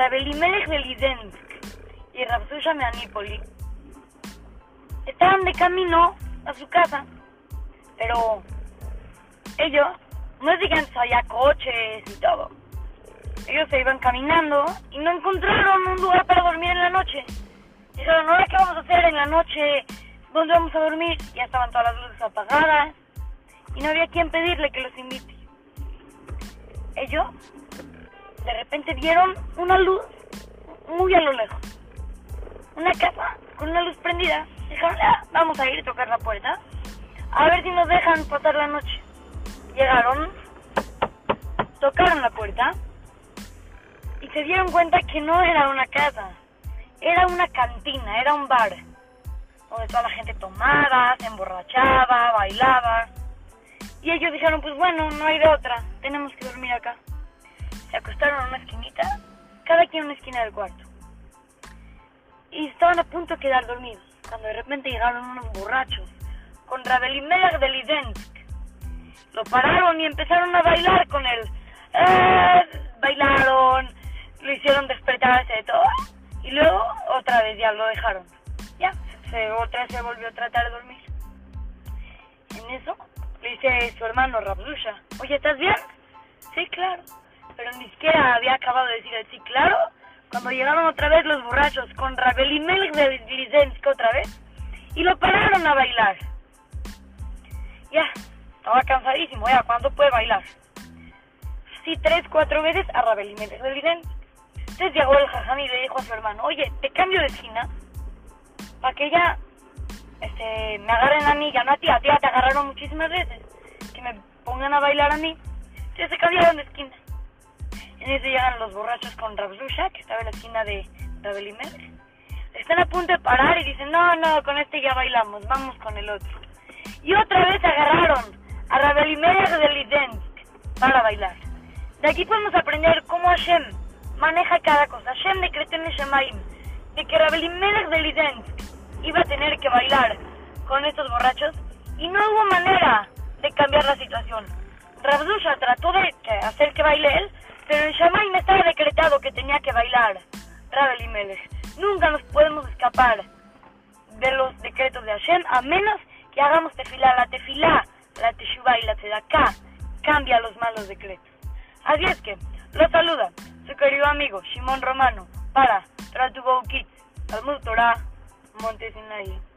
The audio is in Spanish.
Rabelimelech de Lidensk y Rapsusha Meanipoli estaban de camino a su casa, pero ellos no es que antes había coches y todo. Ellos se iban caminando y no encontraron un lugar para dormir en la noche. Dijeron, ¿ahora qué vamos a hacer en la noche? ¿Dónde vamos a dormir? Ya estaban todas las luces apagadas y no había quien pedirle que los invite. Ellos de repente vieron una luz muy a lo lejos. Una casa con una luz prendida. Dijeron, ah, vamos a ir a tocar la puerta. A ver si nos dejan pasar la noche. Llegaron, tocaron la puerta y se dieron cuenta que no era una casa, era una cantina, era un bar, donde toda la gente tomaba, se emborrachaba, bailaba. Y ellos dijeron, pues bueno, no hay de otra, tenemos que dormir acá. Se acostaron en una esquinita, cada quien en una esquina del cuarto. Y estaban a punto de quedar dormidos, cuando de repente llegaron unos borrachos, con Rabelimelech de Lidensk. Lo pararon y empezaron a bailar con él. ¡Eh! Bailaron, lo hicieron despertarse de todo. Y luego otra vez ya lo dejaron. Ya, otra vez se volvió a tratar de dormir. En eso le dice su hermano Rabdusha, oye, ¿estás bien? Sí, claro. Pero ni siquiera había acabado de decir el sí, claro, cuando llegaron otra vez los borrachos con Rabelimelech de Lizensk otra vez y lo pararon a bailar. Ya, estaba cansadísimo, ya, ¿cuándo puede bailar? Sí, tres, cuatro veces a Rabelimelech de Lizensk. Entonces llegó el jajam y le dijo a su hermano, oye, te cambio de esquina para que ya este, me agarren a mí, ya no a ti, a ti te agarraron muchísimas veces, que me pongan a bailar a mí. Entonces se cambiaron de esquina. En ese llegan los borrachos con Rabzusha, que estaba en la esquina de Rabelimelech. Están a punto de parar y dicen, no, no, con este ya bailamos, vamos con el otro. Y otra vez agarraron a Rabelimelech de Lidensk para bailar. De aquí podemos aprender cómo Hashem maneja cada cosa. Hashem decretó en Shemaim de que de Lidensk iba a tener que bailar con estos borrachos y no hubo manera de cambiar la situación. Rabdusha trató de hacer que baile él, pero en Shamaim estaba decretado que tenía que bailar Rabel y Melech. Nunca nos podemos escapar de los decretos de Hashem, a menos que hagamos tefilá. La tefilá, la teshuvah y la tzedakah cambia los malos decretos. Así es que, lo saluda su querido amigo Shimon Romano para Tratubo Kids, Talmud Torah, Monte Sinaí.